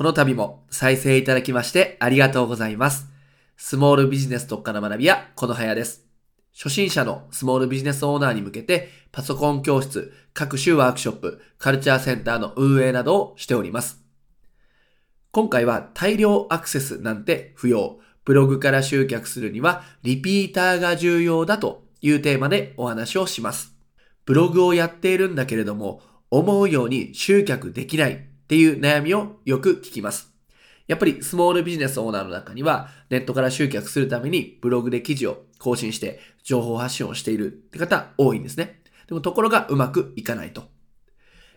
この度も再生いただきましてありがとうございます。スモールビジネス特化の学び屋、このはやです。初心者のスモールビジネスオーナーに向けて、パソコン教室、各種ワークショップ、カルチャーセンターの運営などをしております。今回は大量アクセスなんて不要。ブログから集客するにはリピーターが重要だというテーマでお話をします。ブログをやっているんだけれども、思うように集客できないっていう悩みをよく聞きます。やっぱりスモールビジネスオーナーの中にはネットから集客するためにブログで記事を更新して情報発信をしているって方多いんですね。でもところがうまくいかないと。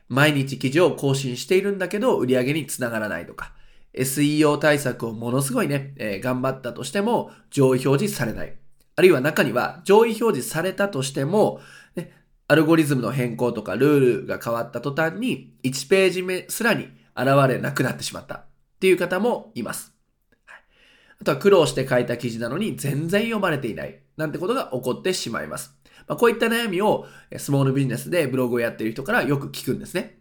毎日記事を更新しているんだけど売り上げにつながらないとか、SEO 対策をものすごいね、えー頑張ったとしても上位表示されない。あるいは中には上位表示されたとしても、アルゴリズムの変更とかルールが変わった途端に1ページ目すらに現れなくなってしまったっていう方もいます。あとは苦労して書いた記事なのに全然読まれていないなんてことが起こってしまいます。まあ、こういった悩みをスモールビジネスでブログをやっている人からよく聞くんですね。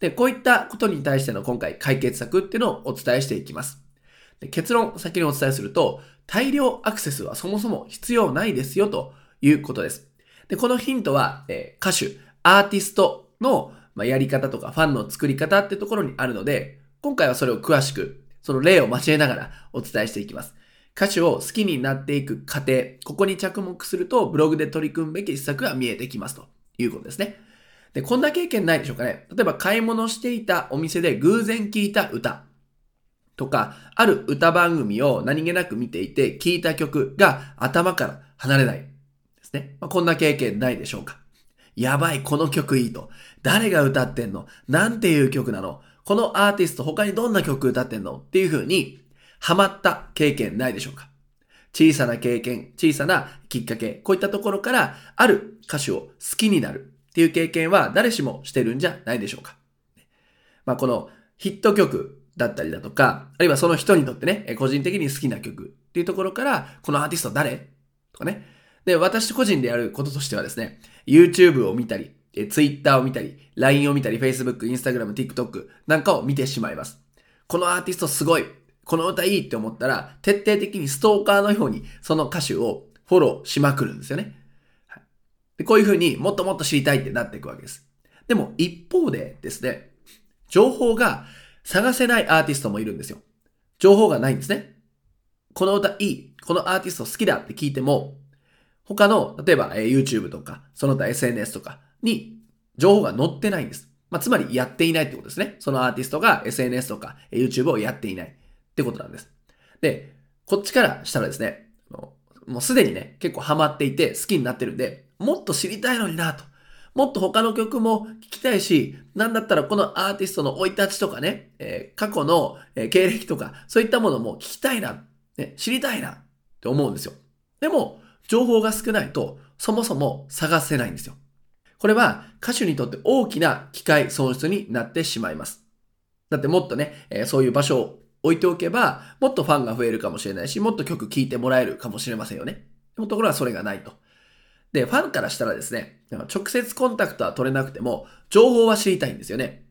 で、こういったことに対しての今回解決策っていうのをお伝えしていきます。で結論、先にお伝えすると、大量アクセスはそもそも必要ないですよということです。で、このヒントは、え歌手、アーティストの、ま、やり方とかファンの作り方ってところにあるので、今回はそれを詳しく、その例を交えながらお伝えしていきます。歌手を好きになっていく過程、ここに着目すると、ブログで取り組むべき施策が見えてきますということですね。で、こんな経験ないでしょうかね。例えば買い物していたお店で偶然聞いた歌とか、ある歌番組を何気なく見ていて聞いた曲が頭から離れないね。まあ、こんな経験ないでしょうか。やばい、この曲いいと。誰が歌ってんの？なんていう曲なの？このアーティスト他にどんな曲歌ってんの？っていう風にハマった経験ないでしょうか小さな経験、小さなきっかけ、こういったところからある歌手を好きになるっていう経験は誰しもしてるんじゃないでしょうか。まあ、このヒット曲だったりだとか、あるいはその人にとってね、個人的に好きな曲っていうところから、このアーティスト誰？とかね。で、私個人でやることとしてはですね、YouTube を見たり、え Twitter を見たり、LINE を見たり、Facebook、Instagram、TikTok なんかを見てしまいます。このアーティストすごいこの歌いいって思ったら、徹底的にストーカーのようにその歌手をフォローしまくるんですよね。はいでこういうふうにもっともっと知りたいってなっていくわけです。でも一方でですね、情報が探せないアーティストもいるんですよ。情報がないんですね。この歌いい、このアーティスト好きだって聞いても、他の、例えば、え YouTube とか、その他 SNS とかに情報が載ってないんです。まあ、つまりやっていないってことですね。そのアーティストが SNS とかえ YouTube をやっていないってことなんです。で、こっちからしたらですね、もうすでにね、結構ハマっていて好きになってるんで、もっと知りたいのになと。もっと他の曲も聴きたいし、なんだったらこのアーティストの生い立ちとかね、えー過去の、え経歴とか、そういったものも聞きたいな、ね、知りたいなって思うんですよ。でも、情報が少ないと、そもそも探せないんですよ。これは歌手にとって大きな機会損失になってしまいます。だってもっとね、えーそういう場所を置いておけば、もっとファンが増えるかもしれないし、もっと曲聴いてもらえるかもしれませんよね。でもところがそれがないと。で、ファンからしたらですね、直接コンタクトは取れなくても、情報は知りたいんですよね。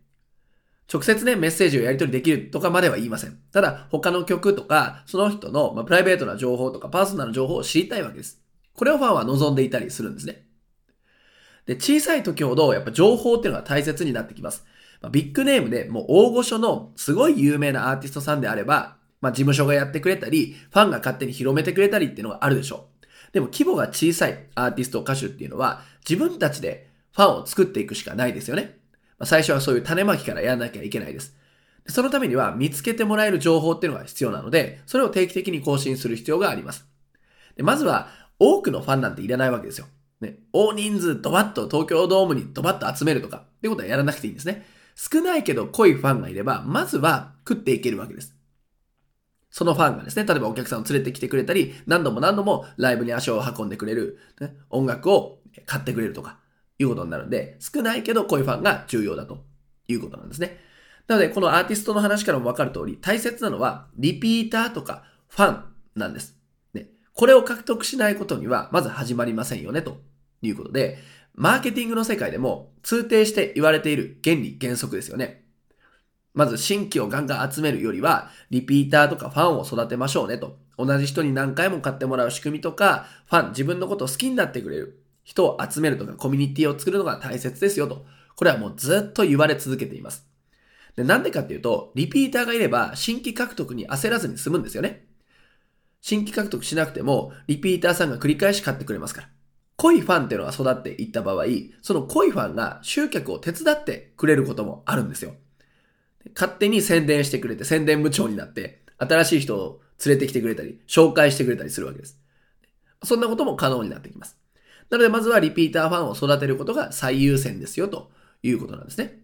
直接ね、メッセージをやり取りできるとかまでは言いません。ただ、他の曲とか、その人の、ま、プライベートな情報とか、パーソナル情報を知りたいわけです。これをファンは望んでいたりするんですね。で、小さい時ほど、やっぱ情報っていうのが大切になってきます。ま、ビッグネームでもう大御所のすごい有名なアーティストさんであれば、まあ、事務所がやってくれたり、ファンが勝手に広めてくれたりっていうのがあるでしょう。でも規模が小さいアーティスト歌手っていうのは、自分たちでファンを作っていくしかないですよね。まあ、最初はそういう種まきからやらなきゃいけないです。そのためには見つけてもらえる情報っていうのが必要なので、それを定期的に更新する必要があります。でまずは、多くのファンなんていらないわけですよ。ね、大人数ドバッと東京ドームにドバッと集めるとかっていうことはやらなくていいんですね。少ないけど濃いファンがいれば、まずは食っていけるわけです。そのファンがですね、例えばお客さんを連れてきてくれたり、何度も何度もライブに足を運んでくれる、ね、音楽を買ってくれるとか、いうことになるんで、少ないけど濃いファンが重要だということなんですね。なので、このアーティストの話からもわかる通り、大切なのは、リピーターとかファンなんです。ね、これを獲得しないことには、まず始まりませんよね、ということで、マーケティングの世界でも通底して言われている原理、原則ですよね。まず新規をガンガン集めるよりは、リピーターとかファンを育てましょうねと。同じ人に何回も買ってもらう仕組みとか、ファン、自分のことを好きになってくれる人を集めるとか、コミュニティを作るのが大切ですよと。これはもうずっと言われ続けています。で、なんでかっていうと、リピーターがいれば新規獲得に焦らずに済むんですよね。新規獲得しなくても、リピーターさんが繰り返し買ってくれますから。濃いファンっていうのが育っていった場合、その濃いファンが集客を手伝ってくれることもあるんですよ。勝手に宣伝してくれて、宣伝部長になって、新しい人を連れてきてくれたり、紹介してくれたりするわけです。そんなことも可能になってきます。なので、まずはリピーターファンを育てることが最優先ですよ、ということなんですね。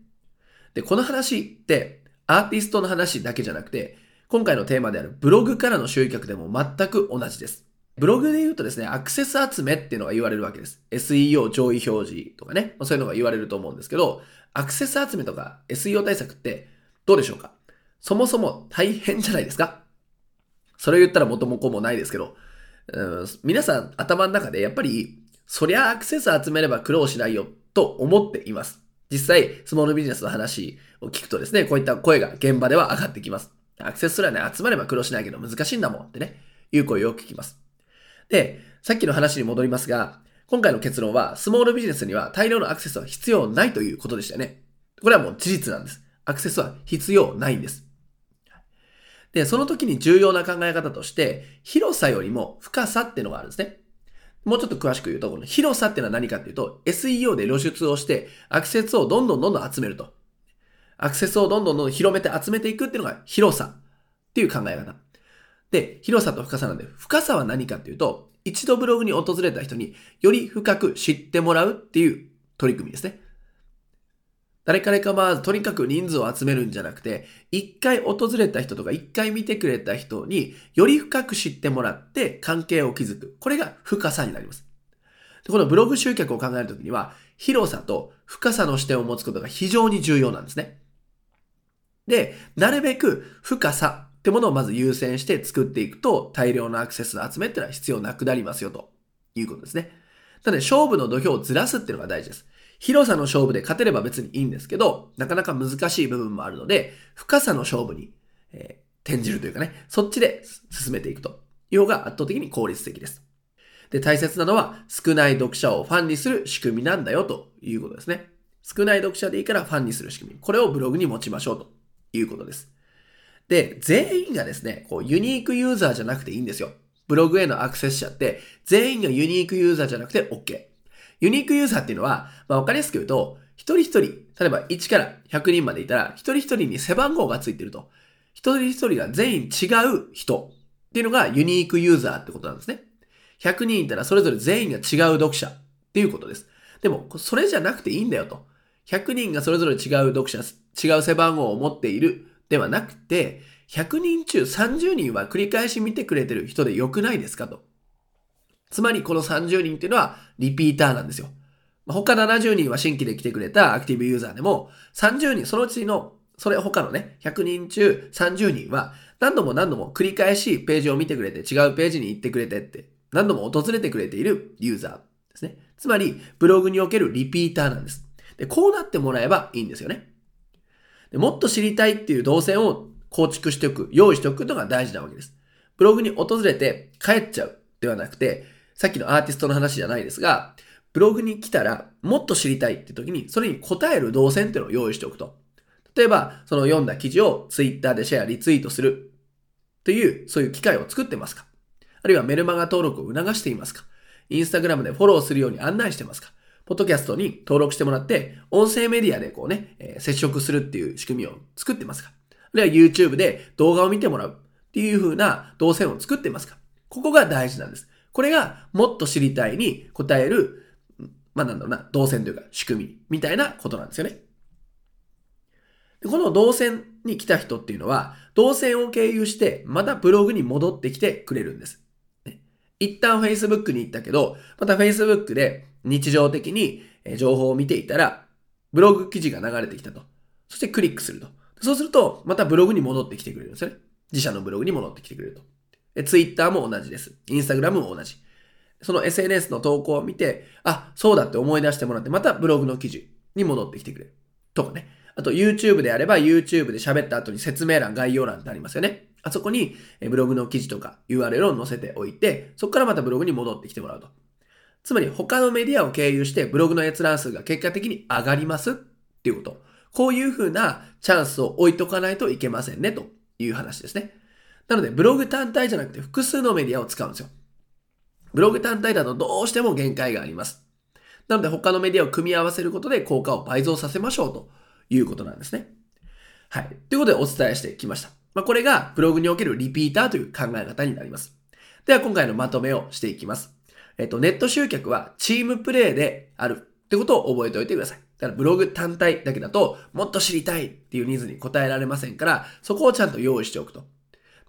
で、この話って、アーティストの話だけじゃなくて、今回のテーマであるブログからの集客でも全く同じです。ブログで言うとですね、アクセス集めっていうのが言われるわけです。SEO 上位表示とかね、そういうのが言われると思うんですけど、アクセス集めとか SEO 対策ってどうでしょうか？そもそも大変じゃないですか？それ言ったら元も子もないですけど、うん、皆さん頭の中でやっぱり、そりゃアクセス集めれば苦労しないよと思っています。実際、スモールビジネスの話を聞くとですね、こういった声が現場では上がってきます。アクセスすらね、集まれば苦労しないけど難しいんだもんってね、いう声をよく聞きます。で、さっきの話に戻りますが、今回の結論は、スモールビジネスには大量のアクセスは必要ないということでしたよね。これはもう事実なんです。アクセスは必要ないんです。で、その時に重要な考え方として、広さよりも深さっていうのがあるんですね。もうちょっと詳しく言うと、この広さっていうのは何かっていうと、SEO で露出をして、アクセスをどんどんどんどん集めると。アクセスをどんどんどんどん広めて集めていくっていうのが広さっていう考え方。で、広さと深さなんで、深さは何かっていうと、一度ブログに訪れた人により深く知ってもらうっていう取り組みですね。誰から構わず、とにかく人数を集めるんじゃなくて、一回訪れた人とか一回見てくれた人により深く知ってもらって関係を築く。これが深さになります。このブログ集客を考えるときには、広さと深さの視点を持つことが非常に重要なんですね。で、なるべく深さってものをまず優先して作っていくと、大量のアクセスの集めってのは必要なくなりますよ、ということですね。なので、勝負の土俵をずらすっていうのが大事です。広さの勝負で勝てれば別にいいんですけど、なかなか難しい部分もあるので、深さの勝負に、えー、転じるというかね、そっちで進めていくという方が圧倒的に効率的です。で、大切なのは少ない読者をファンにする仕組みなんだよということですね。少ない読者でいいからファンにする仕組み。これをブログに持ちましょうということです。で、全員がですね、こう、ユニークユーザーじゃなくていいんですよ。ブログへのアクセス者って、全員がユニークユーザーじゃなくて OK。ユニークユーザーっていうのは、まあ、わかりやすく言うと、一人一人、例えば1から100人までいたら、一人一人に背番号がついてると。一人一人が全員違う人っていうのがユニークユーザーってことなんですね。100人いたらそれぞれ全員が違う読者っていうことです。でも、それじゃなくていいんだよと。100人がそれぞれ違う読者、違う背番号を持っているではなくて、100人中30人は繰り返し見てくれてる人で良くないですかと。つまりこの30人っていうのはリピーターなんですよ。他70人は新規で来てくれたアクティブユーザーでも、30人、そのうちの、それ他のね、100人中30人は何度も何度も繰り返しページを見てくれて違うページに行ってくれてって何度も訪れてくれているユーザーですね。つまりブログにおけるリピーターなんです。で、こうなってもらえばいいんですよね。でもっと知りたいっていう動線を構築しておく、用意しておくのが大事なわけです。ブログに訪れて帰っちゃうではなくて、さっきのアーティストの話じゃないですが、ブログに来たらもっと知りたいって時に、それに答える動線っていうのを用意しておくと。例えば、その読んだ記事を Twitter でシェア、リツイートする。という、そういう機会を作ってますか。あるいはメルマガ登録を促していますか。インスタグラムでフォローするように案内してますか。ポッドキャストに登録してもらって、音声メディアでこうね、えー、接触するっていう仕組みを作ってますか。あるいは YouTube で動画を見てもらうっていう風な動線を作ってますか。ここが大事なんです。これがもっと知りたいに答える、まあなんだろうな、動線というか仕組みみたいなことなんですよね。この動線に来た人っていうのは、動線を経由してまたブログに戻ってきてくれるんです。一旦 Facebook に行ったけど、また Facebook で日常的に情報を見ていたら、ブログ記事が流れてきたと。そしてクリックすると。そうすると、またブログに戻ってきてくれるんですよね。自社のブログに戻ってきてくれると。ツイッターも同じです。インスタグラムも同じ。その SNS の投稿を見て、あ、そうだって思い出してもらって、またブログの記事に戻ってきてくれる。とかね。あと YouTube であれば YouTube で喋った後に説明欄、概要欄ってありますよね。あそこにブログの記事とか URL を載せておいて、そこからまたブログに戻ってきてもらうと。つまり他のメディアを経由してブログの閲覧数が結果的に上がりますっていうこと。こういう風なチャンスを置いとかないといけませんねという話ですね。なのでブログ単体じゃなくて複数のメディアを使うんですよ。ブログ単体だとどうしても限界があります。なので他のメディアを組み合わせることで効果を倍増させましょうということなんですね。はい。ということでお伝えしてきました。まあ、これがブログにおけるリピーターという考え方になります。では今回のまとめをしていきます。えっと、ネット集客はチームプレイであるってことを覚えておいてください。だからブログ単体だけだともっと知りたいっていうニーズに応えられませんから、そこをちゃんと用意しておくと。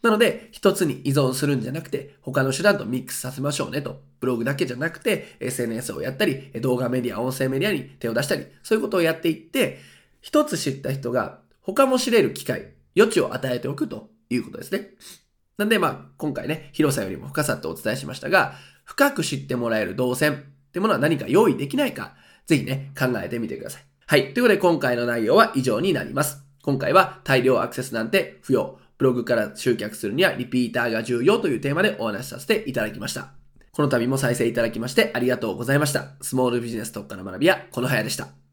なので、一つに依存するんじゃなくて、他の手段とミックスさせましょうねと。ブログだけじゃなくて、SNS をやったり、動画メディア、音声メディアに手を出したり、そういうことをやっていって、一つ知った人が他も知れる機会、余地を与えておくということですね。なんでまあ、今回ね、広さよりも深さとお伝えしましたが、深く知ってもらえる動線ってものは何か用意できないか、ぜひね、考えてみてください。はい。ということで今回の内容は以上になります。今回は大量アクセスなんて不要。ブログから集客するにはリピーターが重要というテーマでお話しさせていただきました。この度も再生いただきましてありがとうございました。スモールビジネス特化の学びはこの早でした。